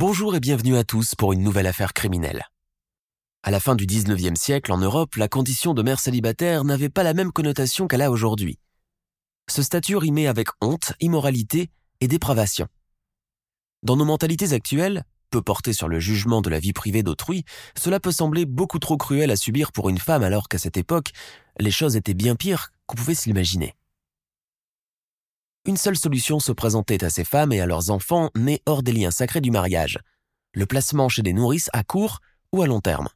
Bonjour et bienvenue à tous pour une nouvelle affaire criminelle. À la fin du 19e siècle, en Europe, la condition de mère célibataire n'avait pas la même connotation qu'elle a aujourd'hui. Ce statut rimait avec honte, immoralité et dépravation. Dans nos mentalités actuelles, peu portées sur le jugement de la vie privée d'autrui, cela peut sembler beaucoup trop cruel à subir pour une femme alors qu'à cette époque, les choses étaient bien pires qu'on pouvait s'imaginer. Une seule solution se présentait à ces femmes et à leurs enfants nés hors des liens sacrés du mariage, le placement chez des nourrices à court ou à long terme.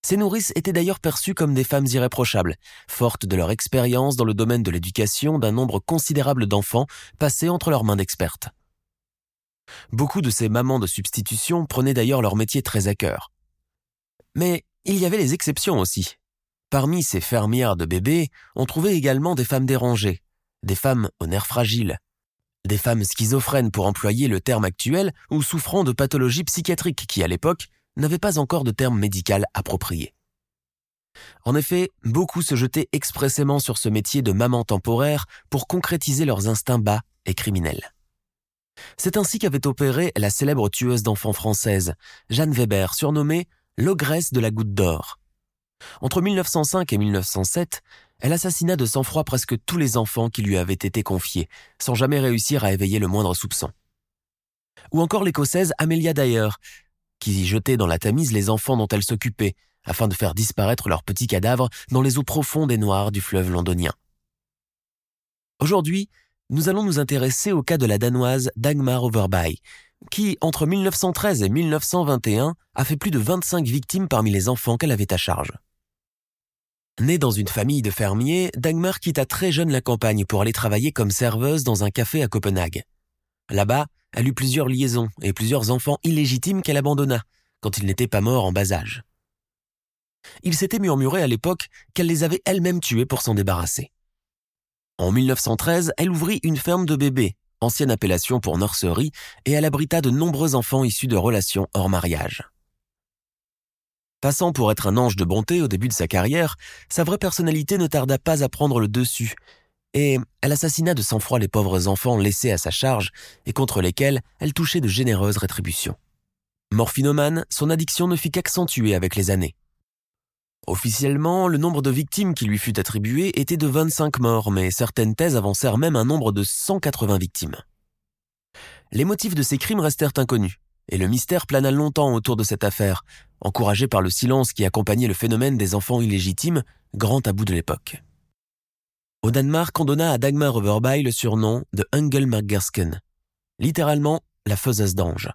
Ces nourrices étaient d'ailleurs perçues comme des femmes irréprochables, fortes de leur expérience dans le domaine de l'éducation d'un nombre considérable d'enfants passés entre leurs mains d'expertes. Beaucoup de ces mamans de substitution prenaient d'ailleurs leur métier très à cœur. Mais il y avait les exceptions aussi. Parmi ces fermières de bébés, on trouvait également des femmes dérangées, des femmes aux nerfs fragiles, des femmes schizophrènes pour employer le terme actuel ou souffrant de pathologies psychiatriques qui, à l'époque, n'avaient pas encore de terme médical approprié. En effet, beaucoup se jetaient expressément sur ce métier de maman temporaire pour concrétiser leurs instincts bas et criminels. C'est ainsi qu'avait opéré la célèbre tueuse d'enfants française, Jeanne Weber, surnommée l'ogresse de la goutte d'or. Entre 1905 et 1907, elle assassina de sang-froid presque tous les enfants qui lui avaient été confiés, sans jamais réussir à éveiller le moindre soupçon. Ou encore l'écossaise Amelia Dyer, qui jetait dans la Tamise les enfants dont elle s'occupait, afin de faire disparaître leurs petits cadavres dans les eaux profondes et noires du fleuve londonien. Aujourd'hui, nous allons nous intéresser au cas de la Danoise Dagmar Overby, qui, entre 1913 et 1921, a fait plus de 25 victimes parmi les enfants qu'elle avait à charge. Née dans une famille de fermiers, Dagmar quitta très jeune la campagne pour aller travailler comme serveuse dans un café à Copenhague. Là-bas, elle eut plusieurs liaisons et plusieurs enfants illégitimes qu'elle abandonna, quand ils n'étaient pas morts en bas âge. Il s'était murmuré à l'époque qu'elle les avait elle-même tués pour s'en débarrasser. En 1913, elle ouvrit une ferme de bébés, ancienne appellation pour nurserie, et elle abrita de nombreux enfants issus de relations hors mariage. Passant pour être un ange de bonté au début de sa carrière, sa vraie personnalité ne tarda pas à prendre le dessus, et elle assassina de sang-froid les pauvres enfants laissés à sa charge et contre lesquels elle touchait de généreuses rétributions. Morphinomane, son addiction ne fit qu'accentuer avec les années. Officiellement, le nombre de victimes qui lui fut attribué était de 25 morts, mais certaines thèses avancèrent même un nombre de 180 victimes. Les motifs de ces crimes restèrent inconnus, et le mystère plana longtemps autour de cette affaire, encouragé par le silence qui accompagnait le phénomène des enfants illégitimes, grand tabou de l'époque. Au Danemark, on donna à Dagmar Overby le surnom de Engelmargersken, littéralement la faiseuse d'anges,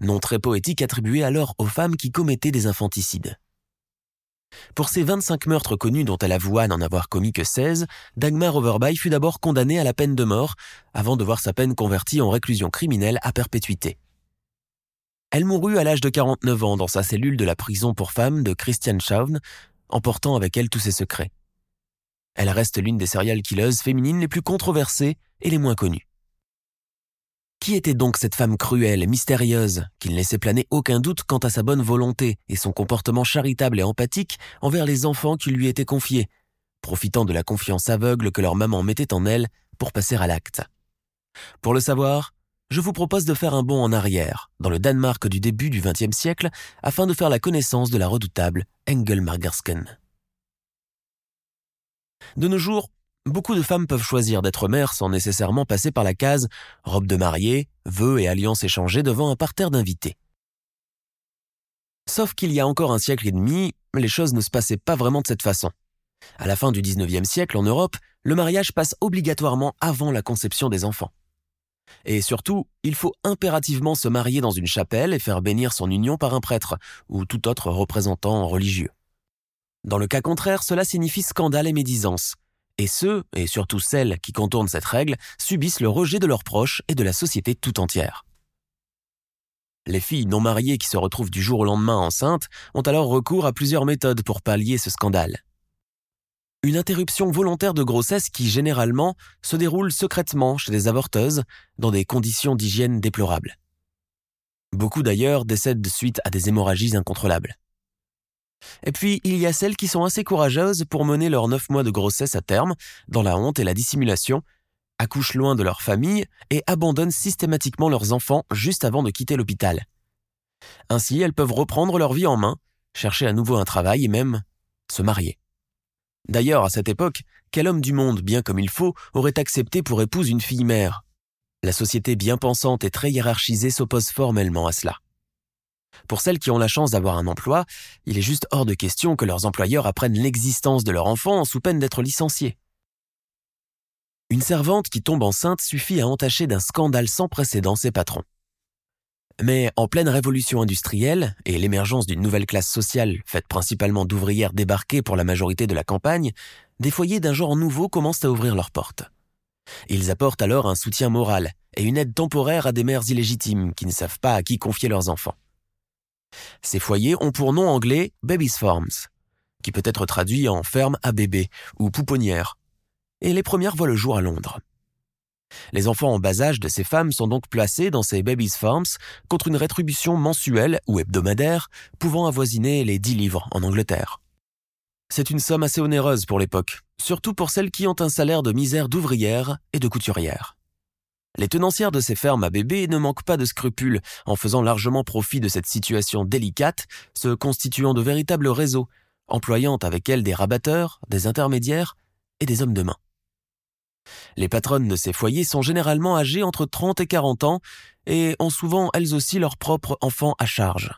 nom très poétique attribué alors aux femmes qui commettaient des infanticides. Pour ces 25 meurtres connus dont elle avoua n'en avoir commis que 16, Dagmar Overby fut d'abord condamnée à la peine de mort, avant de voir sa peine convertie en réclusion criminelle à perpétuité. Elle mourut à l'âge de 49 ans dans sa cellule de la prison pour femmes de Christianshavn, emportant avec elle tous ses secrets. Elle reste l'une des serial killers féminines les plus controversées et les moins connues. Qui était donc cette femme cruelle et mystérieuse, qui ne laissait planer aucun doute quant à sa bonne volonté et son comportement charitable et empathique envers les enfants qui lui étaient confiés, profitant de la confiance aveugle que leur maman mettait en elle pour passer à l'acte? Pour le savoir, je vous propose de faire un bond en arrière, dans le Danemark du début du XXe siècle, afin de faire la connaissance de la redoutable Engel Margersken. De nos jours, Beaucoup de femmes peuvent choisir d'être mères sans nécessairement passer par la case robe de mariée, vœux et alliances échangées devant un parterre d'invités. Sauf qu'il y a encore un siècle et demi, les choses ne se passaient pas vraiment de cette façon. À la fin du XIXe siècle, en Europe, le mariage passe obligatoirement avant la conception des enfants. Et surtout, il faut impérativement se marier dans une chapelle et faire bénir son union par un prêtre ou tout autre représentant religieux. Dans le cas contraire, cela signifie scandale et médisance. Et ceux, et surtout celles qui contournent cette règle, subissent le rejet de leurs proches et de la société tout entière. Les filles non mariées qui se retrouvent du jour au lendemain enceintes ont alors recours à plusieurs méthodes pour pallier ce scandale. Une interruption volontaire de grossesse qui, généralement, se déroule secrètement chez des avorteuses, dans des conditions d'hygiène déplorables. Beaucoup d'ailleurs décèdent de suite à des hémorragies incontrôlables. Et puis, il y a celles qui sont assez courageuses pour mener leurs neuf mois de grossesse à terme, dans la honte et la dissimulation, accouchent loin de leur famille et abandonnent systématiquement leurs enfants juste avant de quitter l'hôpital. Ainsi, elles peuvent reprendre leur vie en main, chercher à nouveau un travail et même se marier. D'ailleurs, à cette époque, quel homme du monde, bien comme il faut, aurait accepté pour épouse une fille mère? La société bien pensante et très hiérarchisée s'oppose formellement à cela. Pour celles qui ont la chance d'avoir un emploi, il est juste hors de question que leurs employeurs apprennent l'existence de leur enfant sous peine d'être licenciés. Une servante qui tombe enceinte suffit à entacher d'un scandale sans précédent ses patrons. Mais en pleine révolution industrielle et l'émergence d'une nouvelle classe sociale faite principalement d'ouvrières débarquées pour la majorité de la campagne, des foyers d'un genre nouveau commencent à ouvrir leurs portes. Ils apportent alors un soutien moral et une aide temporaire à des mères illégitimes qui ne savent pas à qui confier leurs enfants. Ces foyers ont pour nom anglais Baby's Farms, qui peut être traduit en ferme à bébé ou pouponnière, et les premières voient le jour à Londres. Les enfants en bas âge de ces femmes sont donc placés dans ces babies farms contre une rétribution mensuelle ou hebdomadaire pouvant avoisiner les 10 livres en Angleterre. C'est une somme assez onéreuse pour l'époque, surtout pour celles qui ont un salaire de misère d'ouvrière et de couturière. Les tenancières de ces fermes à bébés ne manquent pas de scrupules en faisant largement profit de cette situation délicate, se constituant de véritables réseaux, employant avec elles des rabatteurs, des intermédiaires et des hommes de main. Les patronnes de ces foyers sont généralement âgées entre 30 et 40 ans et ont souvent elles aussi leurs propres enfants à charge.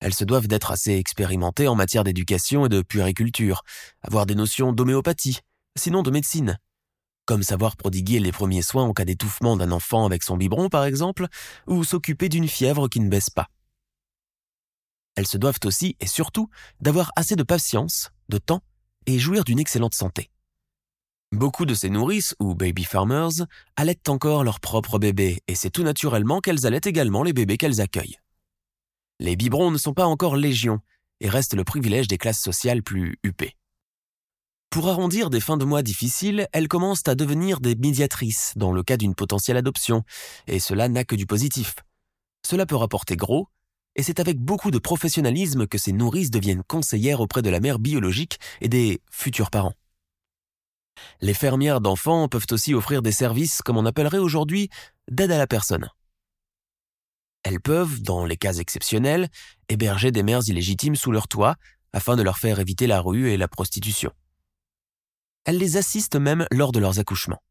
Elles se doivent d'être assez expérimentées en matière d'éducation et de puériculture, avoir des notions d'homéopathie, sinon de médecine, comme savoir prodiguer les premiers soins en cas d'étouffement d'un enfant avec son biberon par exemple, ou s'occuper d'une fièvre qui ne baisse pas. Elles se doivent aussi et surtout d'avoir assez de patience, de temps et jouir d'une excellente santé. Beaucoup de ces nourrices, ou baby farmers, allaitent encore leurs propres bébés, et c'est tout naturellement qu'elles allaitent également les bébés qu'elles accueillent. Les biberons ne sont pas encore légion, et restent le privilège des classes sociales plus huppées. Pour arrondir des fins de mois difficiles, elles commencent à devenir des médiatrices dans le cas d'une potentielle adoption, et cela n'a que du positif. Cela peut rapporter gros, et c'est avec beaucoup de professionnalisme que ces nourrices deviennent conseillères auprès de la mère biologique et des futurs parents. Les fermières d'enfants peuvent aussi offrir des services, comme on appellerait aujourd'hui, d'aide à la personne. Elles peuvent, dans les cas exceptionnels, héberger des mères illégitimes sous leur toit afin de leur faire éviter la rue et la prostitution. Elles les assistent même lors de leurs accouchements.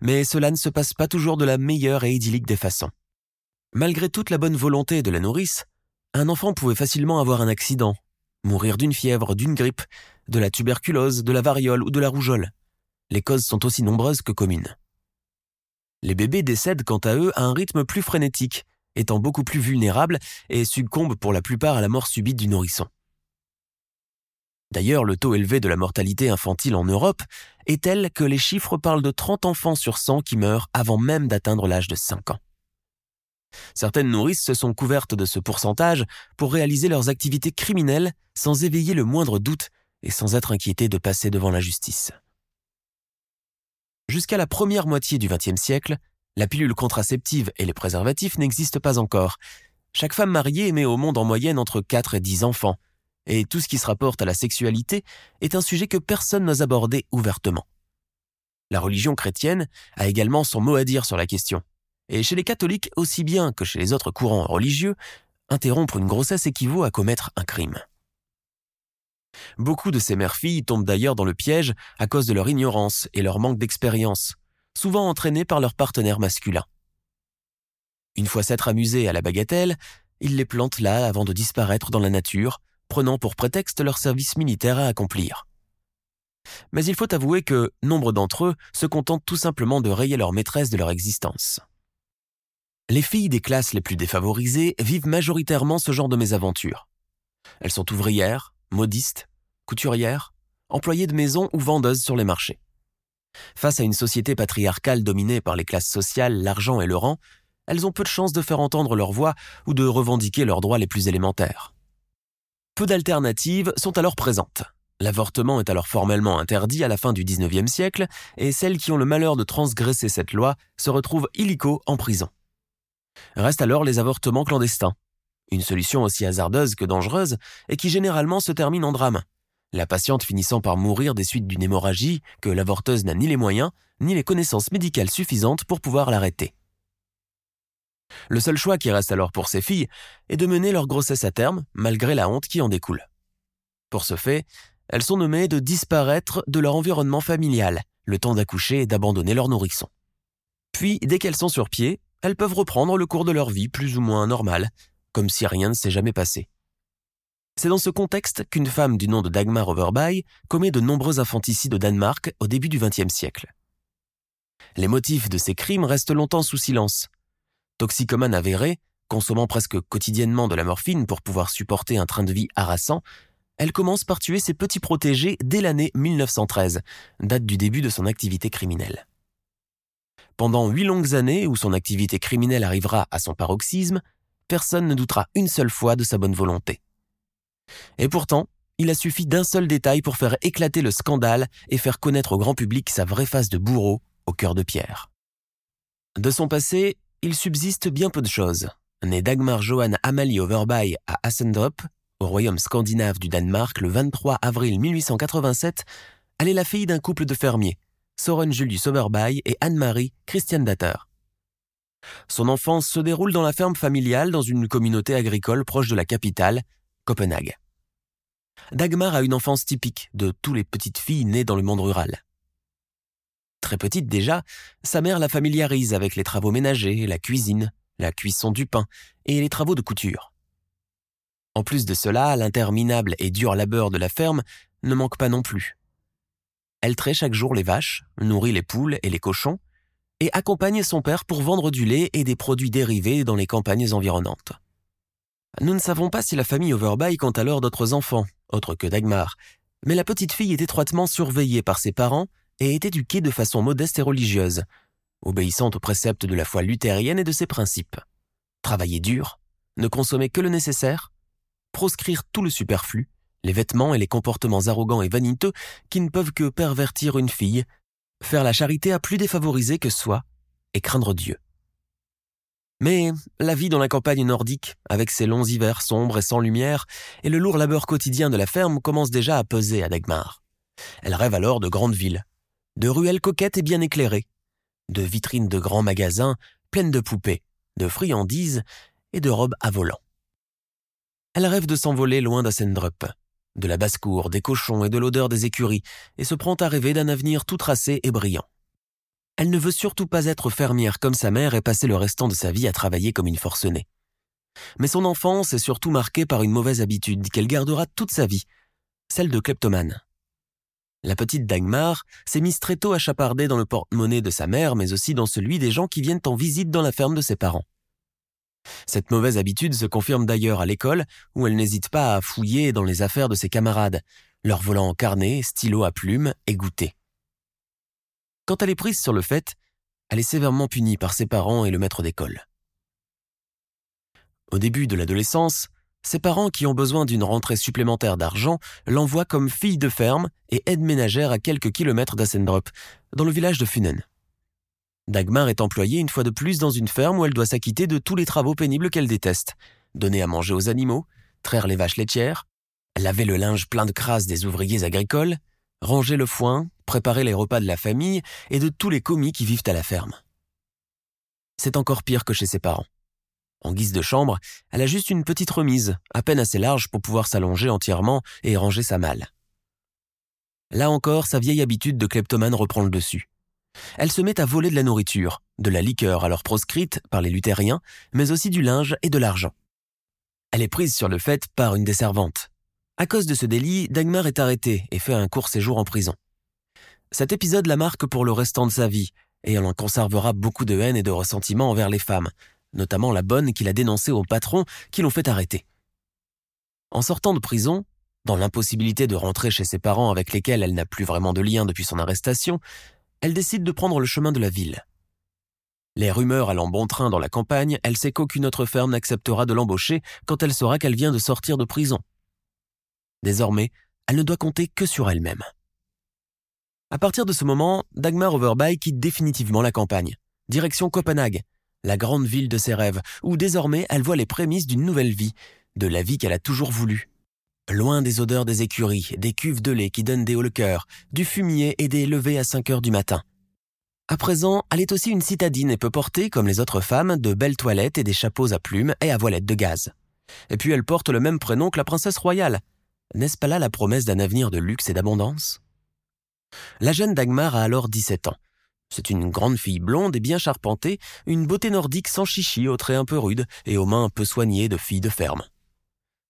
Mais cela ne se passe pas toujours de la meilleure et idyllique des façons. Malgré toute la bonne volonté de la nourrice, un enfant pouvait facilement avoir un accident, mourir d'une fièvre, d'une grippe, de la tuberculose, de la variole ou de la rougeole. Les causes sont aussi nombreuses que communes. Les bébés décèdent quant à eux à un rythme plus frénétique, étant beaucoup plus vulnérables et succombent pour la plupart à la mort subite du nourrisson. D'ailleurs, le taux élevé de la mortalité infantile en Europe est tel que les chiffres parlent de 30 enfants sur 100 qui meurent avant même d'atteindre l'âge de 5 ans. Certaines nourrices se sont couvertes de ce pourcentage pour réaliser leurs activités criminelles sans éveiller le moindre doute et sans être inquiétées de passer devant la justice. Jusqu'à la première moitié du XXe siècle, la pilule contraceptive et les préservatifs n'existent pas encore. Chaque femme mariée met au monde en moyenne entre 4 et 10 enfants, et tout ce qui se rapporte à la sexualité est un sujet que personne n'ose aborder ouvertement. La religion chrétienne a également son mot à dire sur la question. Et chez les catholiques aussi bien que chez les autres courants religieux, interrompre une grossesse équivaut à commettre un crime. Beaucoup de ces mères-filles tombent d'ailleurs dans le piège à cause de leur ignorance et leur manque d'expérience, souvent entraînées par leur partenaire masculin. Une fois s'être amusés à la bagatelle, ils les plantent là avant de disparaître dans la nature, prenant pour prétexte leur service militaire à accomplir. Mais il faut avouer que nombre d'entre eux se contentent tout simplement de rayer leur maîtresse de leur existence. Les filles des classes les plus défavorisées vivent majoritairement ce genre de mésaventures. Elles sont ouvrières, modistes, couturières, employées de maison ou vendeuses sur les marchés. Face à une société patriarcale dominée par les classes sociales, l'argent et le rang, elles ont peu de chances de faire entendre leur voix ou de revendiquer leurs droits les plus élémentaires. Peu d'alternatives sont alors présentes. L'avortement est alors formellement interdit à la fin du XIXe siècle et celles qui ont le malheur de transgresser cette loi se retrouvent illico en prison. Restent alors les avortements clandestins, une solution aussi hasardeuse que dangereuse et qui généralement se termine en drame, la patiente finissant par mourir des suites d'une hémorragie que l'avorteuse n'a ni les moyens ni les connaissances médicales suffisantes pour pouvoir l'arrêter. Le seul choix qui reste alors pour ces filles est de mener leur grossesse à terme, malgré la honte qui en découle. Pour ce fait, elles sont nommées de disparaître de leur environnement familial, le temps d'accoucher et d'abandonner leur nourrisson. Puis, dès qu'elles sont sur pied, elles peuvent reprendre le cours de leur vie plus ou moins normal, comme si rien ne s'est jamais passé. C'est dans ce contexte qu'une femme du nom de Dagmar Overby commet de nombreux infanticides au Danemark au début du XXe siècle. Les motifs de ces crimes restent longtemps sous silence, toxicomane avérée, consommant presque quotidiennement de la morphine pour pouvoir supporter un train de vie harassant, elle commence par tuer ses petits protégés dès l'année 1913, date du début de son activité criminelle. Pendant huit longues années où son activité criminelle arrivera à son paroxysme, personne ne doutera une seule fois de sa bonne volonté. Et pourtant, il a suffi d'un seul détail pour faire éclater le scandale et faire connaître au grand public sa vraie face de bourreau au cœur de pierre. De son passé, il subsiste bien peu de choses. Née Dagmar Johan Amalie Overby à Assendrup, au royaume scandinave du Danemark le 23 avril 1887, elle est la fille d'un couple de fermiers, Soren Julius Overby et Anne-Marie Christian Datter. Son enfance se déroule dans la ferme familiale dans une communauté agricole proche de la capitale, Copenhague. Dagmar a une enfance typique de toutes les petites filles nées dans le monde rural. Très petite déjà, sa mère la familiarise avec les travaux ménagers, la cuisine, la cuisson du pain et les travaux de couture. En plus de cela, l'interminable et dur labeur de la ferme ne manque pas non plus. Elle traite chaque jour les vaches, nourrit les poules et les cochons, et accompagne son père pour vendre du lait et des produits dérivés dans les campagnes environnantes. Nous ne savons pas si la famille Overby compte alors d'autres enfants, autres que Dagmar, mais la petite fille est étroitement surveillée par ses parents et est éduquée de façon modeste et religieuse, obéissante aux préceptes de la foi luthérienne et de ses principes. Travailler dur, ne consommer que le nécessaire, proscrire tout le superflu, les vêtements et les comportements arrogants et vaniteux qui ne peuvent que pervertir une fille, faire la charité à plus défavorisés que soi, et craindre Dieu. Mais la vie dans la campagne nordique, avec ses longs hivers sombres et sans lumière, et le lourd labeur quotidien de la ferme commence déjà à peser à Dagmar. Elle rêve alors de grandes villes, de ruelles coquettes et bien éclairées, de vitrines de grands magasins pleines de poupées, de friandises et de robes à volant. Elle rêve de s'envoler loin d'Assendrup, de la basse-cour, des cochons et de l'odeur des écuries, et se prend à rêver d'un avenir tout tracé et brillant. Elle ne veut surtout pas être fermière comme sa mère et passer le restant de sa vie à travailler comme une forcenée. Mais son enfance est surtout marquée par une mauvaise habitude qu'elle gardera toute sa vie, celle de kleptomane. La petite Dagmar s'est mise très tôt à chaparder dans le porte-monnaie de sa mère, mais aussi dans celui des gens qui viennent en visite dans la ferme de ses parents. Cette mauvaise habitude se confirme d'ailleurs à l'école, où elle n'hésite pas à fouiller dans les affaires de ses camarades, leur volant carnet, stylo à plumes et goûter. Quand elle est prise sur le fait, elle est sévèrement punie par ses parents et le maître d'école. Au début de l'adolescence, ses parents qui ont besoin d'une rentrée supplémentaire d'argent l'envoient comme fille de ferme et aide ménagère à quelques kilomètres d'Assendrup, dans le village de Funen. Dagmar est employée une fois de plus dans une ferme où elle doit s'acquitter de tous les travaux pénibles qu'elle déteste. Donner à manger aux animaux, traire les vaches laitières, laver le linge plein de crasse des ouvriers agricoles, ranger le foin, préparer les repas de la famille et de tous les commis qui vivent à la ferme. C'est encore pire que chez ses parents. En guise de chambre, elle a juste une petite remise, à peine assez large pour pouvoir s'allonger entièrement et ranger sa malle. Là encore, sa vieille habitude de kleptomane reprend le dessus. Elle se met à voler de la nourriture, de la liqueur alors proscrite par les luthériens, mais aussi du linge et de l'argent. Elle est prise sur le fait par une des servantes. À cause de ce délit, Dagmar est arrêtée et fait un court séjour en prison. Cet épisode la marque pour le restant de sa vie, et elle en conservera beaucoup de haine et de ressentiment envers les femmes, notamment la bonne qu'il a dénoncée au patron qui l'ont fait arrêter. En sortant de prison, dans l'impossibilité de rentrer chez ses parents avec lesquels elle n'a plus vraiment de lien depuis son arrestation, elle décide de prendre le chemin de la ville. Les rumeurs allant bon train dans la campagne, elle sait qu'aucune autre ferme n'acceptera de l'embaucher quand elle saura qu'elle vient de sortir de prison. Désormais, elle ne doit compter que sur elle-même. À partir de ce moment, Dagmar Overby quitte définitivement la campagne, direction Copenhague, la grande ville de ses rêves, où désormais elle voit les prémices d'une nouvelle vie, de la vie qu'elle a toujours voulu. Loin des odeurs des écuries, des cuves de lait qui donnent des hauts le cœur, du fumier et des levées à 5 heures du matin. À présent, elle est aussi une citadine et peut porter, comme les autres femmes, de belles toilettes et des chapeaux à plumes et à voilettes de gaz. Et puis elle porte le même prénom que la princesse royale. N'est-ce pas là la promesse d'un avenir de luxe et d'abondance? La jeune Dagmar a alors 17 ans. C'est une grande fille blonde et bien charpentée, une beauté nordique sans chichi, aux traits un peu rudes et aux mains un peu soignées de fille de ferme.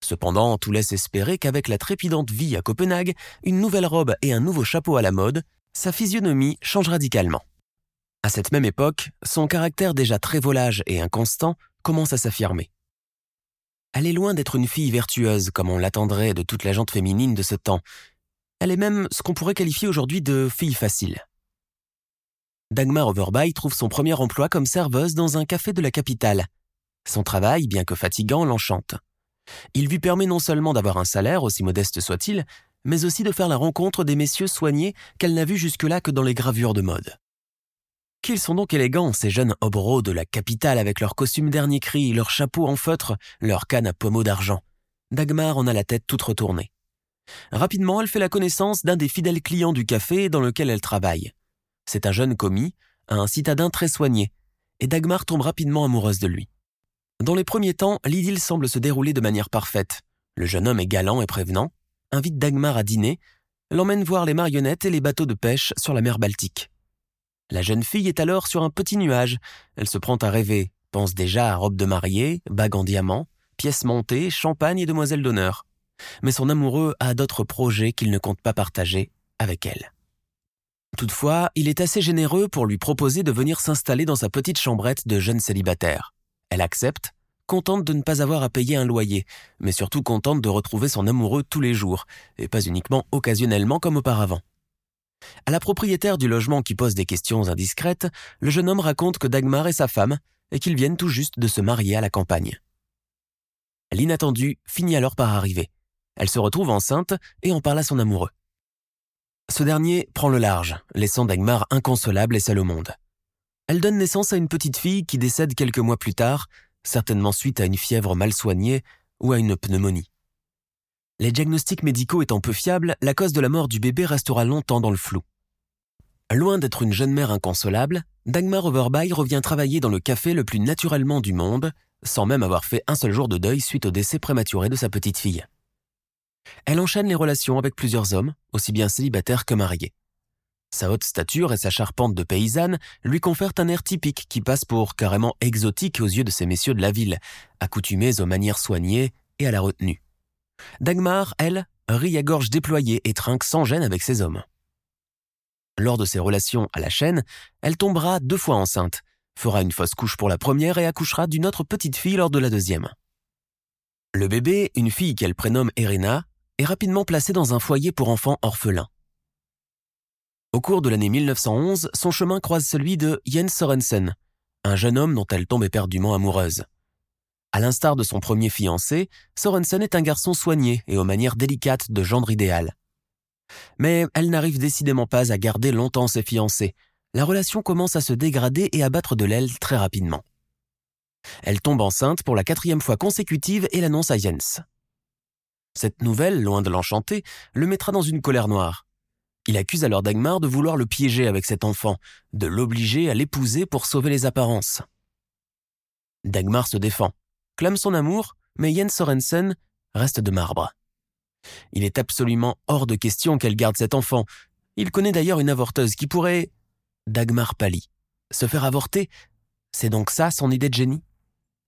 Cependant, tout laisse espérer qu'avec la trépidante vie à Copenhague, une nouvelle robe et un nouveau chapeau à la mode, sa physionomie change radicalement. À cette même époque, son caractère déjà très volage et inconstant commence à s'affirmer. Elle est loin d'être une fille vertueuse comme on l'attendrait de toute la gente féminine de ce temps. Elle est même ce qu'on pourrait qualifier aujourd'hui de fille facile. Dagmar Overby trouve son premier emploi comme serveuse dans un café de la capitale. Son travail, bien que fatigant, l'enchante. Il lui permet non seulement d'avoir un salaire, aussi modeste soit-il, mais aussi de faire la rencontre des messieurs soignés qu'elle n'a vus jusque-là que dans les gravures de mode. Qu'ils sont donc élégants, ces jeunes hobereaux de la capitale avec leurs costumes dernier cri, leurs chapeaux en feutre, leurs cannes à pommeau d'argent. Dagmar en a la tête toute retournée. Rapidement, elle fait la connaissance d'un des fidèles clients du café dans lequel elle travaille. C'est un jeune commis, un citadin très soigné, et Dagmar tombe rapidement amoureuse de lui. Dans les premiers temps, l'idylle semble se dérouler de manière parfaite. Le jeune homme est galant et prévenant, invite Dagmar à dîner, l'emmène voir les marionnettes et les bateaux de pêche sur la mer Baltique. La jeune fille est alors sur un petit nuage. Elle se prend à rêver, pense déjà à robe de mariée, bague en diamant, pièces montées, champagne et demoiselle d'honneur. Mais son amoureux a d'autres projets qu'il ne compte pas partager avec elle. Toutefois, il est assez généreux pour lui proposer de venir s'installer dans sa petite chambrette de jeune célibataire. Elle accepte, contente de ne pas avoir à payer un loyer, mais surtout contente de retrouver son amoureux tous les jours, et pas uniquement occasionnellement comme auparavant. À la propriétaire du logement qui pose des questions indiscrètes, le jeune homme raconte que Dagmar est sa femme et qu'ils viennent tout juste de se marier à la campagne. L'inattendu finit alors par arriver. Elle se retrouve enceinte et en parle à son amoureux. Ce dernier prend le large, laissant Dagmar inconsolable et seule au monde. Elle donne naissance à une petite fille qui décède quelques mois plus tard, certainement suite à une fièvre mal soignée ou à une pneumonie. Les diagnostics médicaux étant peu fiables, la cause de la mort du bébé restera longtemps dans le flou. Loin d'être une jeune mère inconsolable, Dagmar Overby revient travailler dans le café le plus naturellement du monde, sans même avoir fait un seul jour de deuil suite au décès prématuré de sa petite fille. Elle enchaîne les relations avec plusieurs hommes, aussi bien célibataires que mariés. Sa haute stature et sa charpente de paysanne lui confèrent un air typique qui passe pour carrément exotique aux yeux de ces messieurs de la ville, accoutumés aux manières soignées et à la retenue. Dagmar, elle, rit à gorge déployée et trinque sans gêne avec ses hommes. Lors de ses relations à la chaîne, elle tombera deux fois enceinte, fera une fausse couche pour la première et accouchera d'une autre petite fille lors de la deuxième. Le bébé, une fille qu'elle prénomme Erina, est rapidement placé dans un foyer pour enfants orphelins. Au cours de l'année 1911, son chemin croise celui de Jens Sorensen, un jeune homme dont elle tombe éperdument amoureuse. À l'instar de son premier fiancé, Sorensen est un garçon soigné et aux manières délicates de gendre idéal. Mais elle n'arrive décidément pas à garder longtemps ses fiancés. La relation commence à se dégrader et à battre de l'aile très rapidement. Elle tombe enceinte pour la quatrième fois consécutive et l'annonce à Jens. Cette nouvelle, loin de l'enchanter, le mettra dans une colère noire. Il accuse alors Dagmar de vouloir le piéger avec cet enfant, de l'obliger à l'épouser pour sauver les apparences. Dagmar se défend clame son amour, mais Jens Sorensen reste de marbre. Il est absolument hors de question qu'elle garde cet enfant. Il connaît d'ailleurs une avorteuse qui pourrait... Dagmar pâlit. Se faire avorter C'est donc ça son idée de génie?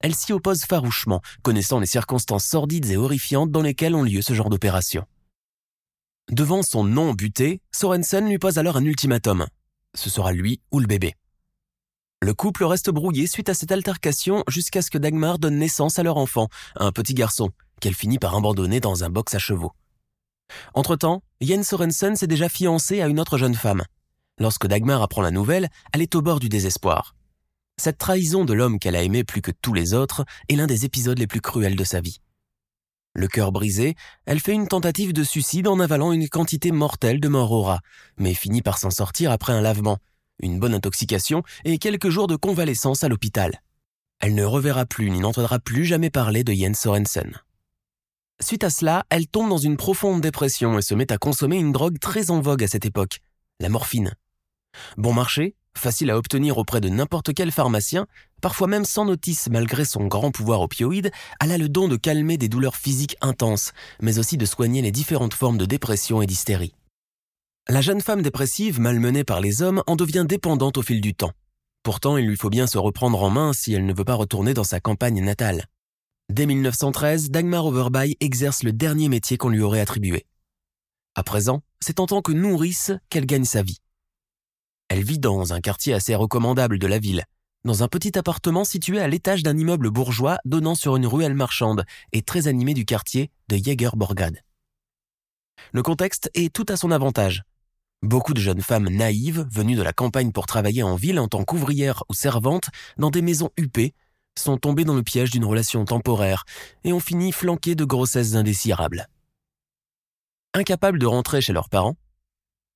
Elle s'y oppose farouchement, connaissant les circonstances sordides et horrifiantes dans lesquelles ont lieu ce genre d'opération. Devant son nom buté, Sorensen lui pose alors un ultimatum. Ce sera lui ou le bébé. Le couple reste brouillé suite à cette altercation jusqu'à ce que Dagmar donne naissance à leur enfant, un petit garçon, qu'elle finit par abandonner dans un box à chevaux. Entre-temps, Jens Sorensen s'est déjà fiancé à une autre jeune femme. Lorsque Dagmar apprend la nouvelle, elle est au bord du désespoir. Cette trahison de l'homme qu'elle a aimé plus que tous les autres est l'un des épisodes les plus cruels de sa vie. Le cœur brisé, elle fait une tentative de suicide en avalant une quantité mortelle de mort mais finit par s'en sortir après un lavement, une bonne intoxication et quelques jours de convalescence à l'hôpital. Elle ne reverra plus ni n'entendra plus jamais parler de Jens Sorensen. Suite à cela, elle tombe dans une profonde dépression et se met à consommer une drogue très en vogue à cette époque, la morphine. Bon marché, facile à obtenir auprès de n'importe quel pharmacien, parfois même sans notice malgré son grand pouvoir opioïde, elle a le don de calmer des douleurs physiques intenses, mais aussi de soigner les différentes formes de dépression et d'hystérie. La jeune femme dépressive, malmenée par les hommes, en devient dépendante au fil du temps. Pourtant, il lui faut bien se reprendre en main si elle ne veut pas retourner dans sa campagne natale. Dès 1913, Dagmar Overby exerce le dernier métier qu'on lui aurait attribué. À présent, c'est en tant que nourrice qu'elle gagne sa vie. Elle vit dans un quartier assez recommandable de la ville, dans un petit appartement situé à l'étage d'un immeuble bourgeois donnant sur une ruelle marchande et très animée du quartier de Jägerborgade. Le contexte est tout à son avantage. Beaucoup de jeunes femmes naïves, venues de la campagne pour travailler en ville en tant qu'ouvrières ou servantes dans des maisons huppées, sont tombées dans le piège d'une relation temporaire et ont fini flanquées de grossesses indésirables. Incapables de rentrer chez leurs parents,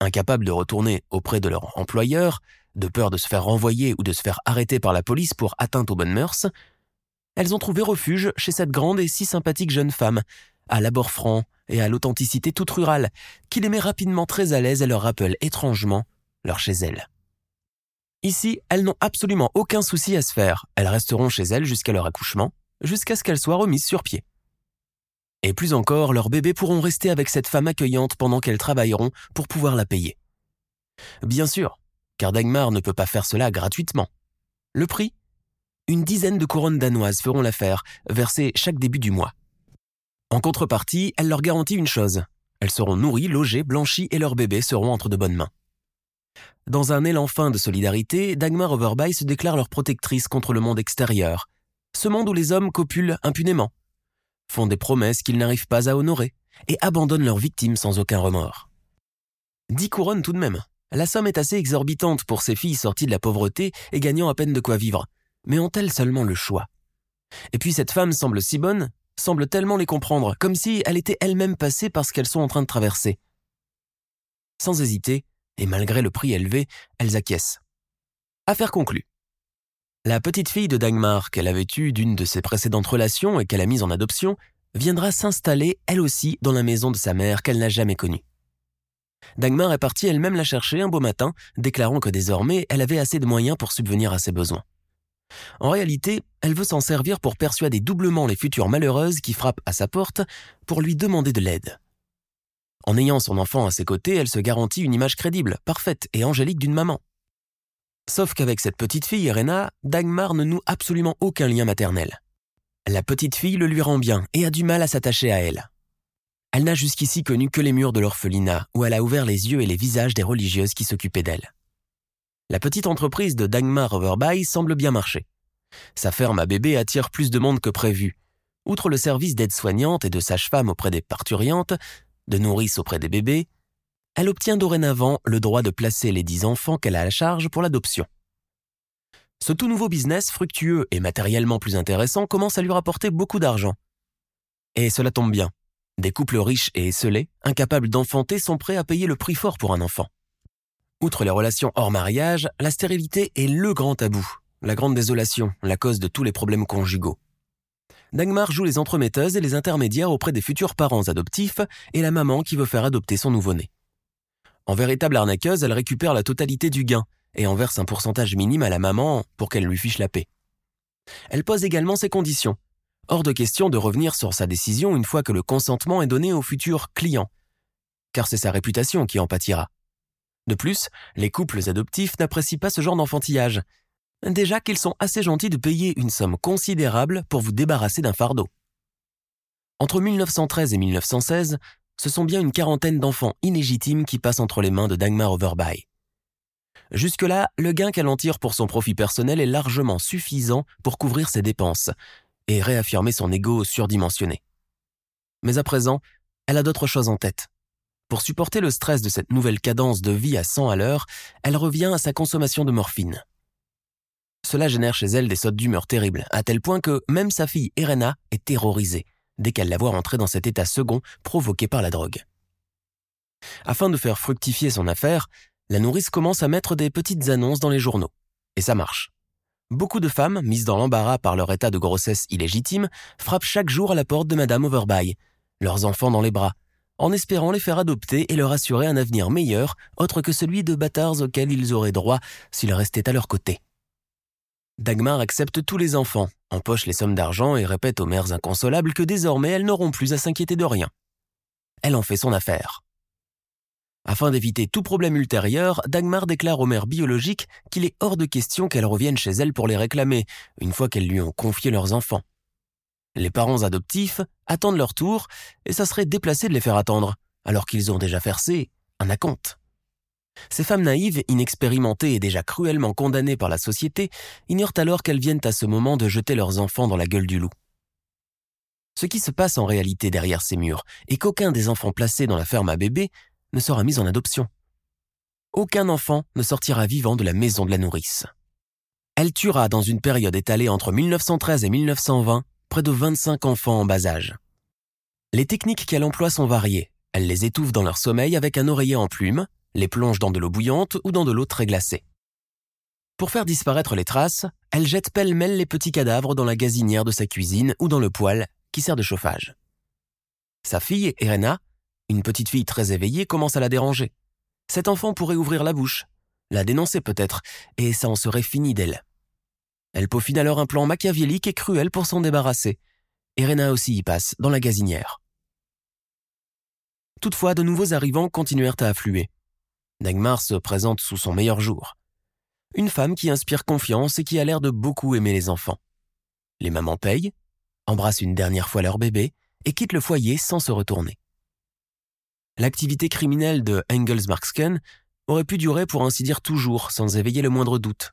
incapables de retourner auprès de leur employeur, de peur de se faire renvoyer ou de se faire arrêter par la police pour atteinte aux bonnes mœurs, elles ont trouvé refuge chez cette grande et si sympathique jeune femme, à l'abord franc et à l'authenticité toute rurale, qui les met rapidement très à l'aise et leur rappelle étrangement leur chez elles. Ici, elles n'ont absolument aucun souci à se faire, elles resteront chez elles jusqu'à leur accouchement, jusqu'à ce qu'elles soient remises sur pied. Et plus encore, leurs bébés pourront rester avec cette femme accueillante pendant qu'elles travailleront pour pouvoir la payer. Bien sûr, car Dagmar ne peut pas faire cela gratuitement. Le prix? Une dizaine de couronnes danoises feront l'affaire, versées chaque début du mois. En contrepartie, elle leur garantit une chose. Elles seront nourries, logées, blanchies et leurs bébés seront entre de bonnes mains. Dans un élan fin de solidarité, Dagmar Overby se déclare leur protectrice contre le monde extérieur, ce monde où les hommes copulent impunément, font des promesses qu'ils n'arrivent pas à honorer et abandonnent leurs victimes sans aucun remords. Dix couronnes tout de même. La somme est assez exorbitante pour ces filles sorties de la pauvreté et gagnant à peine de quoi vivre. Mais ont-elles seulement le choix? Et puis cette femme semble si bonne, semble tellement les comprendre, comme si elle était elle-même passée par ce qu'elles sont en train de traverser. Sans hésiter, et malgré le prix élevé, elles acquiescent. Affaire conclue. La petite fille de Dagmar, qu'elle avait eue d'une de ses précédentes relations et qu'elle a mise en adoption, viendra s'installer elle aussi dans la maison de sa mère qu'elle n'a jamais connue. Dagmar est partie elle-même la chercher un beau matin, déclarant que désormais elle avait assez de moyens pour subvenir à ses besoins. En réalité, elle veut s'en servir pour persuader doublement les futures malheureuses qui frappent à sa porte pour lui demander de l'aide. En ayant son enfant à ses côtés, elle se garantit une image crédible, parfaite et angélique d'une maman. Sauf qu'avec cette petite fille, Irena, Dagmar ne noue absolument aucun lien maternel. La petite fille le lui rend bien et a du mal à s'attacher à elle. Elle n'a jusqu'ici connu que les murs de l'orphelinat, où elle a ouvert les yeux et les visages des religieuses qui s'occupaient d'elle. La petite entreprise de Dagmar Overby semble bien marcher. Sa ferme à bébés attire plus de monde que prévu. Outre le service d'aide-soignante et de sage-femme auprès des parturiantes, de nourrice auprès des bébés, elle obtient dorénavant le droit de placer les dix enfants qu'elle a à la charge pour l'adoption. Ce tout nouveau business, fructueux et matériellement plus intéressant, commence à lui rapporter beaucoup d'argent. Et cela tombe bien. Des couples riches et esselés, incapables d'enfanter, sont prêts à payer le prix fort pour un enfant. Outre les relations hors mariage, la stérilité est le grand tabou, la grande désolation, la cause de tous les problèmes conjugaux. Dagmar joue les entremetteuses et les intermédiaires auprès des futurs parents adoptifs et la maman qui veut faire adopter son nouveau-né. En véritable arnaqueuse, elle récupère la totalité du gain et en verse un pourcentage minime à la maman pour qu'elle lui fiche la paix. Elle pose également ses conditions. Hors de question de revenir sur sa décision une fois que le consentement est donné au futur client, car c'est sa réputation qui en pâtira. De plus, les couples adoptifs n'apprécient pas ce genre d'enfantillage. Déjà qu'ils sont assez gentils de payer une somme considérable pour vous débarrasser d'un fardeau. Entre 1913 et 1916, ce sont bien une quarantaine d'enfants illégitimes qui passent entre les mains de Dagmar Overby. Jusque-là, le gain qu'elle en tire pour son profit personnel est largement suffisant pour couvrir ses dépenses et réaffirmer son ego surdimensionné. Mais à présent, elle a d'autres choses en tête. Pour supporter le stress de cette nouvelle cadence de vie à 100 à l'heure, elle revient à sa consommation de morphine. Cela génère chez elle des sautes d'humeur terribles, à tel point que même sa fille Irena est terrorisée dès qu'elle la voit rentrer dans cet état second provoqué par la drogue. Afin de faire fructifier son affaire, la nourrice commence à mettre des petites annonces dans les journaux. Et ça marche. Beaucoup de femmes, mises dans l'embarras par leur état de grossesse illégitime, frappent chaque jour à la porte de Madame Overby, leurs enfants dans les bras, en espérant les faire adopter et leur assurer un avenir meilleur, autre que celui de bâtards auxquels ils auraient droit s'ils restaient à leur côté. Dagmar accepte tous les enfants, empoche les sommes d'argent et répète aux mères inconsolables que désormais elles n'auront plus à s'inquiéter de rien. Elle en fait son affaire. Afin d'éviter tout problème ultérieur, Dagmar déclare aux mères biologiques qu'il est hors de question qu'elles reviennent chez elles pour les réclamer, une fois qu'elles lui ont confié leurs enfants. Les parents adoptifs attendent leur tour, et ça serait déplacé de les faire attendre, alors qu'ils ont déjà versé un acompte. Ces femmes naïves, inexpérimentées et déjà cruellement condamnées par la société, ignorent alors qu'elles viennent à ce moment de jeter leurs enfants dans la gueule du loup. Ce qui se passe en réalité derrière ces murs est qu'aucun des enfants placés dans la ferme à bébés ne sera mis en adoption. Aucun enfant ne sortira vivant de la maison de la nourrice. Elle tuera dans une période étalée entre 1913 et 1920 près de 25 enfants en bas âge. Les techniques qu'elle emploie sont variées. Elle les étouffe dans leur sommeil avec un oreiller en plume, les plonge dans de l'eau bouillante ou dans de l'eau très glacée. Pour faire disparaître les traces, elle jette pêle-mêle les petits cadavres dans la gazinière de sa cuisine ou dans le poêle qui sert de chauffage. Sa fille, Irena, une petite fille très éveillée, commence à la déranger. Cet enfant pourrait ouvrir la bouche, la dénoncer peut-être, et ça en serait fini d'elle. Elle peaufine alors un plan machiavélique et cruel pour s'en débarrasser. Irena aussi y passe, dans la gazinière. Toutefois, de nouveaux arrivants continuèrent à affluer. Dagmar se présente sous son meilleur jour. Une femme qui inspire confiance et qui a l'air de beaucoup aimer les enfants. Les mamans payent, embrassent une dernière fois leur bébé et quittent le foyer sans se retourner. L'activité criminelle de Engels Marksken aurait pu durer pour ainsi dire toujours sans éveiller le moindre doute.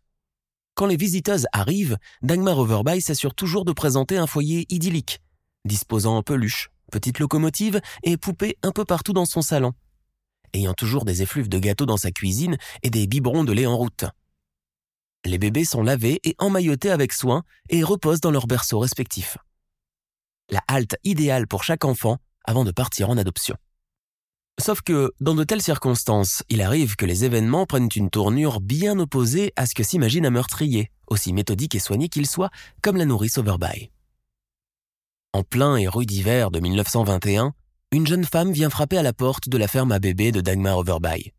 Quand les visiteuses arrivent, Dagmar Overby s'assure toujours de présenter un foyer idyllique, disposant en peluche, petite locomotive et poupées un peu partout dans son salon, ayant toujours des effluves de gâteaux dans sa cuisine et des biberons de lait en route. Les bébés sont lavés et emmaillotés avec soin et reposent dans leurs berceaux respectifs. La halte idéale pour chaque enfant avant de partir en adoption. Sauf que, dans de telles circonstances, il arrive que les événements prennent une tournure bien opposée à ce que s'imagine un meurtrier, aussi méthodique et soigné qu'il soit, comme la nourrice Overby. En plein et rue d'hiver de 1921, une jeune femme vient frapper à la porte de la ferme à bébé de Dagmar Overby.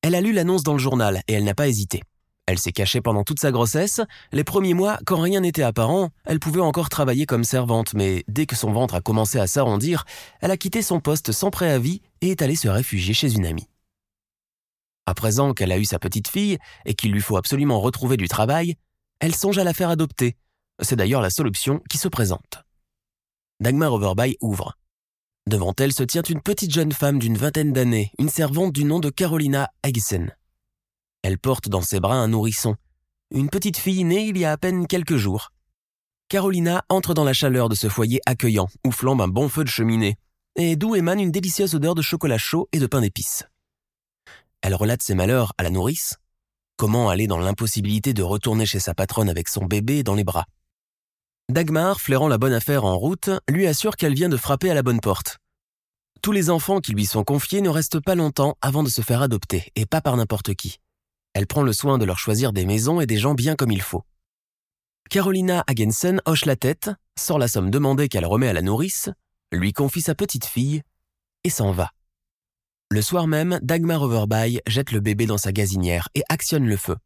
Elle a lu l'annonce dans le journal et elle n'a pas hésité. Elle s'est cachée pendant toute sa grossesse. Les premiers mois, quand rien n'était apparent, elle pouvait encore travailler comme servante, mais dès que son ventre a commencé à s'arrondir, elle a quitté son poste sans préavis et est allée se réfugier chez une amie. À présent qu'elle a eu sa petite fille et qu'il lui faut absolument retrouver du travail, elle songe à la faire adopter. C'est d'ailleurs la solution qui se présente. Dagmar Overby ouvre. Devant elle se tient une petite jeune femme d'une vingtaine d'années, une servante du nom de Carolina Eggsen. Elle porte dans ses bras un nourrisson, une petite fille née il y a à peine quelques jours. Carolina entre dans la chaleur de ce foyer accueillant, où flambe un bon feu de cheminée, et d'où émane une délicieuse odeur de chocolat chaud et de pain d'épices. Elle relate ses malheurs à la nourrice, comment aller dans l'impossibilité de retourner chez sa patronne avec son bébé dans les bras. Dagmar, flairant la bonne affaire en route, lui assure qu'elle vient de frapper à la bonne porte. Tous les enfants qui lui sont confiés ne restent pas longtemps avant de se faire adopter, et pas par n'importe qui. Elle prend le soin de leur choisir des maisons et des gens bien comme il faut. Carolina Hagensen hoche la tête, sort la somme demandée qu'elle remet à la nourrice, lui confie sa petite fille et s'en va. Le soir même, Dagmar Overby jette le bébé dans sa gazinière et actionne le feu.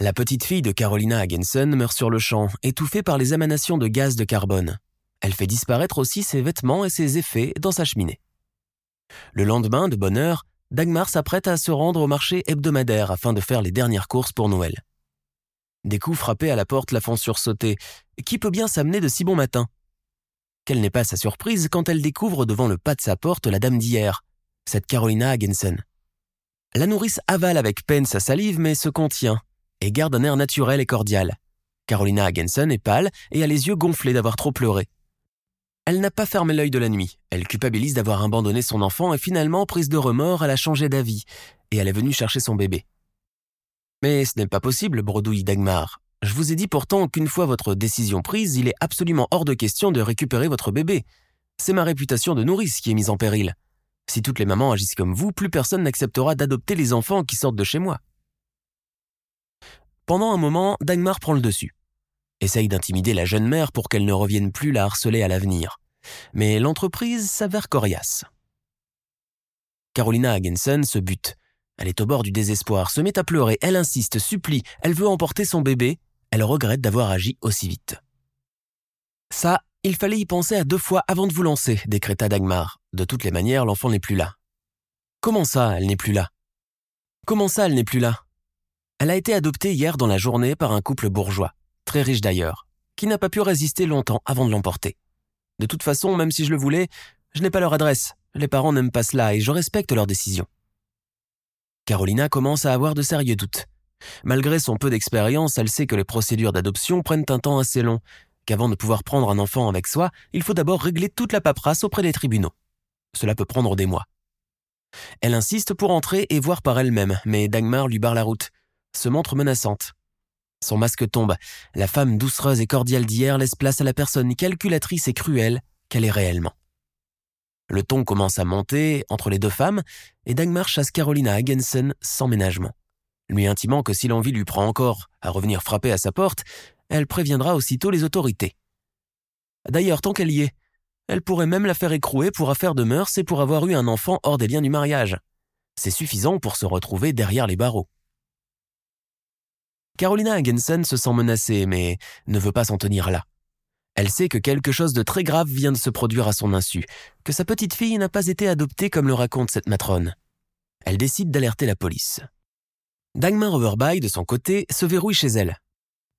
La petite fille de Carolina Hagensen meurt sur le champ, étouffée par les émanations de gaz de carbone. Elle fait disparaître aussi ses vêtements et ses effets dans sa cheminée. Le lendemain, de bonne heure, Dagmar s'apprête à se rendre au marché hebdomadaire afin de faire les dernières courses pour Noël. Des coups frappés à la porte la font sursauter. Qui peut bien s'amener de si bon matin? Quelle n'est pas sa surprise quand elle découvre devant le pas de sa porte la dame d'hier, cette Carolina Hagensen. La nourrice avale avec peine sa salive mais se contient et garde un air naturel et cordial. Carolina Hagensen est pâle et a les yeux gonflés d'avoir trop pleuré. Elle n'a pas fermé l'œil de la nuit. Elle culpabilise d'avoir abandonné son enfant et finalement, prise de remords, elle a changé d'avis et elle est venue chercher son bébé. Mais ce n'est pas possible, bredouille Dagmar. Je vous ai dit pourtant qu'une fois votre décision prise, il est absolument hors de question de récupérer votre bébé. C'est ma réputation de nourrice qui est mise en péril. Si toutes les mamans agissent comme vous, plus personne n'acceptera d'adopter les enfants qui sortent de chez moi. Pendant un moment, Dagmar prend le dessus. Essaye d'intimider la jeune mère pour qu'elle ne revienne plus la harceler à l'avenir. Mais l'entreprise s'avère coriace. Carolina Hagensen se bute. Elle est au bord du désespoir, se met à pleurer, elle insiste, supplie, elle veut emporter son bébé, elle regrette d'avoir agi aussi vite. Ça, il fallait y penser à deux fois avant de vous lancer, décréta Dagmar. De toutes les manières, l'enfant n'est plus là. Comment ça, elle n'est plus là? Comment ça, elle n'est plus là? Elle a été adoptée hier dans la journée par un couple bourgeois, très riche d'ailleurs, qui n'a pas pu résister longtemps avant de l'emporter. De toute façon, même si je le voulais, je n'ai pas leur adresse. Les parents n'aiment pas cela et je respecte leur décision. Carolina commence à avoir de sérieux doutes. Malgré son peu d'expérience, elle sait que les procédures d'adoption prennent un temps assez long, qu'avant de pouvoir prendre un enfant avec soi, il faut d'abord régler toute la paperasse auprès des tribunaux. Cela peut prendre des mois. Elle insiste pour entrer et voir par elle-même, mais Dagmar lui barre la route, se montre menaçante. Son masque tombe, la femme doucereuse et cordiale d'hier laisse place à la personne calculatrice et cruelle qu'elle est réellement. Le ton commence à monter entre les deux femmes, et Dagmar chasse Carolina Hagensen sans ménagement, lui intimant que si l'envie lui prend encore à revenir frapper à sa porte, elle préviendra aussitôt les autorités. D'ailleurs, tant qu'elle y est, elle pourrait même la faire écrouer pour affaire de mœurs et pour avoir eu un enfant hors des liens du mariage. C'est suffisant pour se retrouver derrière les barreaux. Carolina Hagensen se sent menacée, mais ne veut pas s'en tenir là. Elle sait que quelque chose de très grave vient de se produire à son insu, que sa petite fille n'a pas été adoptée comme le raconte cette matrone. Elle décide d'alerter la police. Dagmar Overby, de son côté, se verrouille chez elle.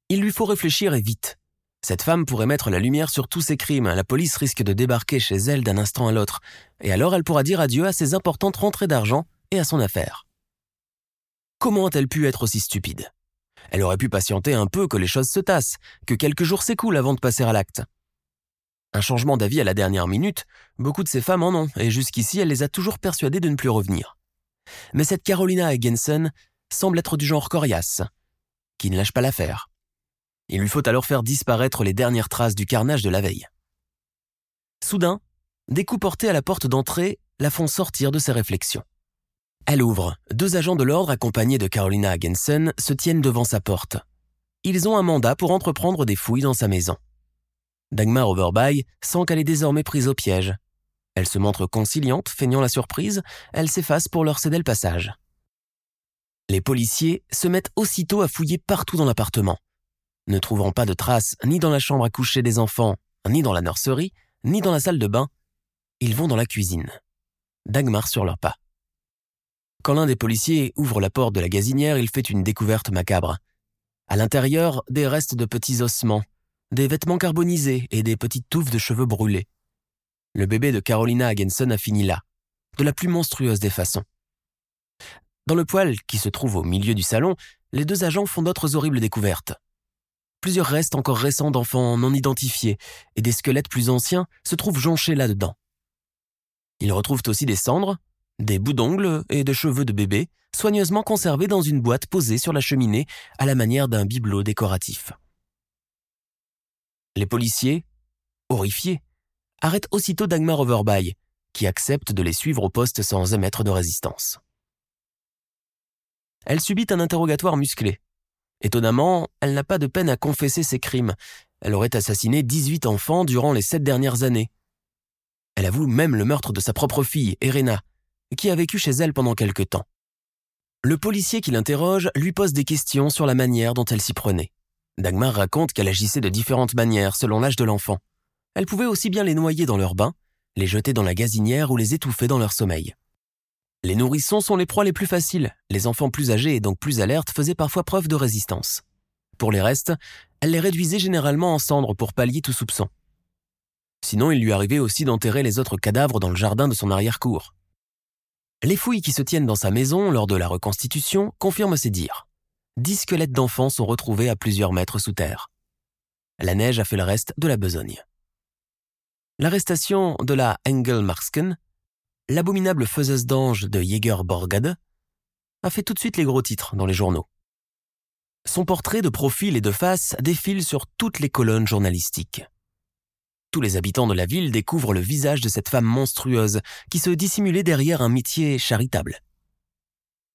Il lui faut réfléchir et vite. Cette femme pourrait mettre la lumière sur tous ses crimes, la police risque de débarquer chez elle d'un instant à l'autre, et alors elle pourra dire adieu à ses importantes rentrées d'argent et à son affaire. Comment a-t-elle pu être aussi stupide? Elle aurait pu patienter un peu que les choses se tassent, que quelques jours s'écoulent avant de passer à l'acte. Un changement d'avis à la dernière minute, beaucoup de ces femmes en ont, et jusqu'ici elle les a toujours persuadées de ne plus revenir. Mais cette Carolina Higginson semble être du genre coriace, qui ne lâche pas l'affaire. Il lui faut alors faire disparaître les dernières traces du carnage de la veille. Soudain, des coups portés à la porte d'entrée la font sortir de ses réflexions. Elle ouvre. Deux agents de l'ordre accompagnés de Carolina Hagensen se tiennent devant sa porte. Ils ont un mandat pour entreprendre des fouilles dans sa maison. Dagmar Overby sent qu'elle est désormais prise au piège. Elle se montre conciliante, feignant la surprise, elle s'efface pour leur céder le passage. Les policiers se mettent aussitôt à fouiller partout dans l'appartement. Ne trouvant pas de traces ni dans la chambre à coucher des enfants, ni dans la nurserie, ni dans la salle de bain, ils vont dans la cuisine. Dagmar sur leurs pas. Quand l'un des policiers ouvre la porte de la gazinière, il fait une découverte macabre. À l'intérieur, des restes de petits ossements, des vêtements carbonisés et des petites touffes de cheveux brûlés. Le bébé de Carolina Hagenson a fini là, de la plus monstrueuse des façons. Dans le poêle qui se trouve au milieu du salon, les deux agents font d'autres horribles découvertes. Plusieurs restes encore récents d'enfants non identifiés et des squelettes plus anciens se trouvent jonchés là-dedans. Ils retrouvent aussi des cendres, des bouts d'ongles et des cheveux de bébé, soigneusement conservés dans une boîte posée sur la cheminée à la manière d'un bibelot décoratif. Les policiers, horrifiés, arrêtent aussitôt Dagmar Overby, qui accepte de les suivre au poste sans émettre de résistance. Elle subit un interrogatoire musclé, Étonnamment, elle n'a pas de peine à confesser ses crimes. Elle aurait assassiné 18 enfants durant les sept dernières années. Elle avoue même le meurtre de sa propre fille, Erena, qui a vécu chez elle pendant quelque temps. Le policier qui l'interroge lui pose des questions sur la manière dont elle s'y prenait. Dagmar raconte qu'elle agissait de différentes manières selon l'âge de l'enfant. Elle pouvait aussi bien les noyer dans leur bain, les jeter dans la gazinière ou les étouffer dans leur sommeil. Les nourrissons sont les proies les plus faciles. Les enfants plus âgés et donc plus alertes faisaient parfois preuve de résistance. Pour les restes, elle les réduisait généralement en cendres pour pallier tout soupçon. Sinon, il lui arrivait aussi d'enterrer les autres cadavres dans le jardin de son arrière-cour. Les fouilles qui se tiennent dans sa maison lors de la reconstitution confirment ses dires. Dix squelettes d'enfants sont retrouvés à plusieurs mètres sous terre. La neige a fait le reste de la besogne. L'arrestation de la Engelmarsken, l'abominable faiseuse d'ange de Jäger Borgade, a fait tout de suite les gros titres dans les journaux. Son portrait de profil et de face défile sur toutes les colonnes journalistiques. Tous les habitants de la ville découvrent le visage de cette femme monstrueuse qui se dissimulait derrière un métier charitable.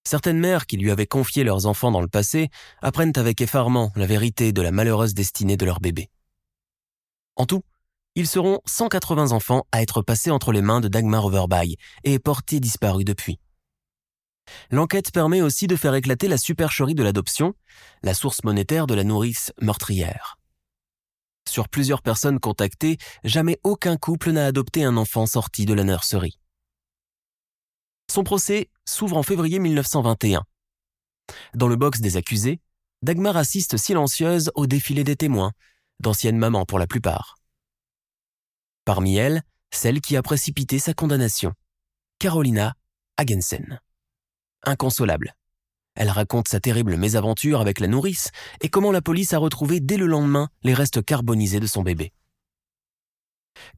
Certaines mères qui lui avaient confié leurs enfants dans le passé apprennent avec effarement la vérité de la malheureuse destinée de leur bébé. En tout, ils seront 180 enfants à être passés entre les mains de Dagmar Overby et portés disparus depuis. L'enquête permet aussi de faire éclater la supercherie de l'adoption, la source monétaire de la nourrice meurtrière. Sur plusieurs personnes contactées, jamais aucun couple n'a adopté un enfant sorti de la nurserie. Son procès s'ouvre en février 1921. Dans le box des accusés, Dagmar assiste silencieuse au défilé des témoins, d'anciennes mamans pour la plupart. Parmi elles, celle qui a précipité sa condamnation, Carolina Hagensen inconsolable. Elle raconte sa terrible mésaventure avec la nourrice et comment la police a retrouvé dès le lendemain les restes carbonisés de son bébé.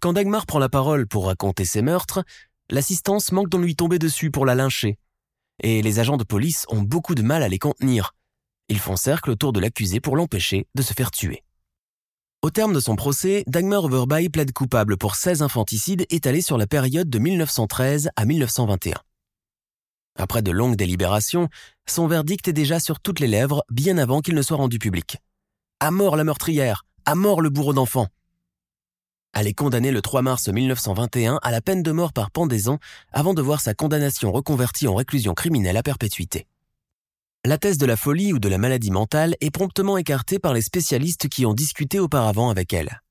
Quand Dagmar prend la parole pour raconter ses meurtres, l'assistance manque d'en lui tomber dessus pour la lyncher, et les agents de police ont beaucoup de mal à les contenir. Ils font cercle autour de l'accusé pour l'empêcher de se faire tuer. Au terme de son procès, Dagmar Overby plaide coupable pour 16 infanticides étalés sur la période de 1913 à 1921. Après de longues délibérations, son verdict est déjà sur toutes les lèvres bien avant qu'il ne soit rendu public. À mort la meurtrière, à mort le bourreau d'enfants. Elle est condamnée le 3 mars 1921 à la peine de mort par pendaison avant de voir sa condamnation reconvertie en réclusion criminelle à perpétuité. La thèse de la folie ou de la maladie mentale est promptement écartée par les spécialistes qui ont discuté auparavant avec elle.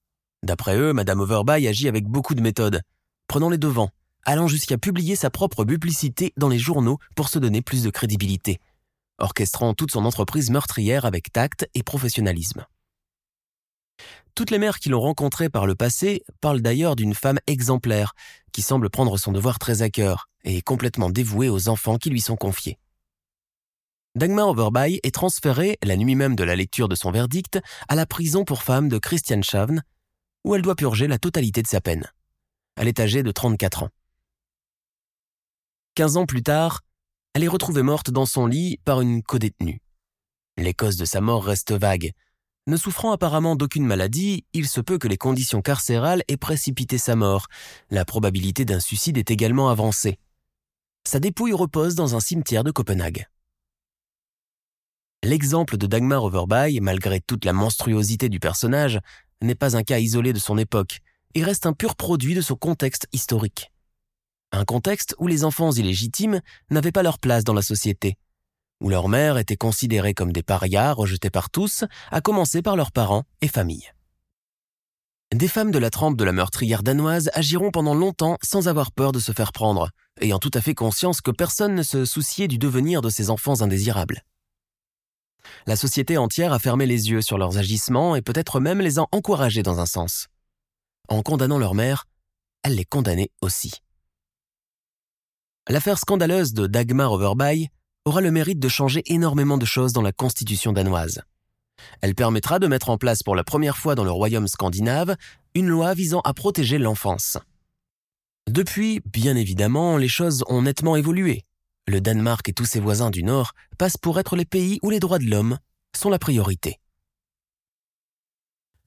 D'après eux, Madame Overby agit avec beaucoup de méthode, prenant les devants, allant jusqu'à publier sa propre publicité dans les journaux pour se donner plus de crédibilité, orchestrant toute son entreprise meurtrière avec tact et professionnalisme. Toutes les mères qui l'ont rencontrée par le passé parlent d'ailleurs d'une femme exemplaire, qui semble prendre son devoir très à cœur et est complètement dévouée aux enfants qui lui sont confiés. Dagmar Overby est transférée, la nuit même de la lecture de son verdict, à la prison pour femmes de Christianshavn, où elle doit purger la totalité de sa peine. Elle est âgée de 34 ans. Quinze ans plus tard, elle est retrouvée morte dans son lit par une codétenue. Les causes de sa mort restent vagues. Ne souffrant apparemment d'aucune maladie, il se peut que les conditions carcérales aient précipité sa mort. La probabilité d'un suicide est également avancée. Sa dépouille repose dans un cimetière de Copenhague. L'exemple de Dagmar Overby, malgré toute la monstruosité du personnage, n'est pas un cas isolé de son époque et reste un pur produit de son contexte historique un contexte où les enfants illégitimes n'avaient pas leur place dans la société, où leurs mères étaient considérées comme des parias rejetés par tous, à commencer par leurs parents et familles. Des femmes de la trempe de la meurtrière danoise agiront pendant longtemps sans avoir peur de se faire prendre, ayant tout à fait conscience que personne ne se souciait du devenir de ces enfants indésirables. La société entière a fermé les yeux sur leurs agissements et peut-être même les a encouragés dans un sens. En condamnant leur mère, elle les condamnait aussi. L'affaire scandaleuse de Dagmar Overby aura le mérite de changer énormément de choses dans la constitution danoise. Elle permettra de mettre en place pour la première fois dans le royaume scandinave une loi visant à protéger l'enfance. Depuis, bien évidemment, les choses ont nettement évolué. Le Danemark et tous ses voisins du Nord passent pour être les pays où les droits de l'homme sont la priorité.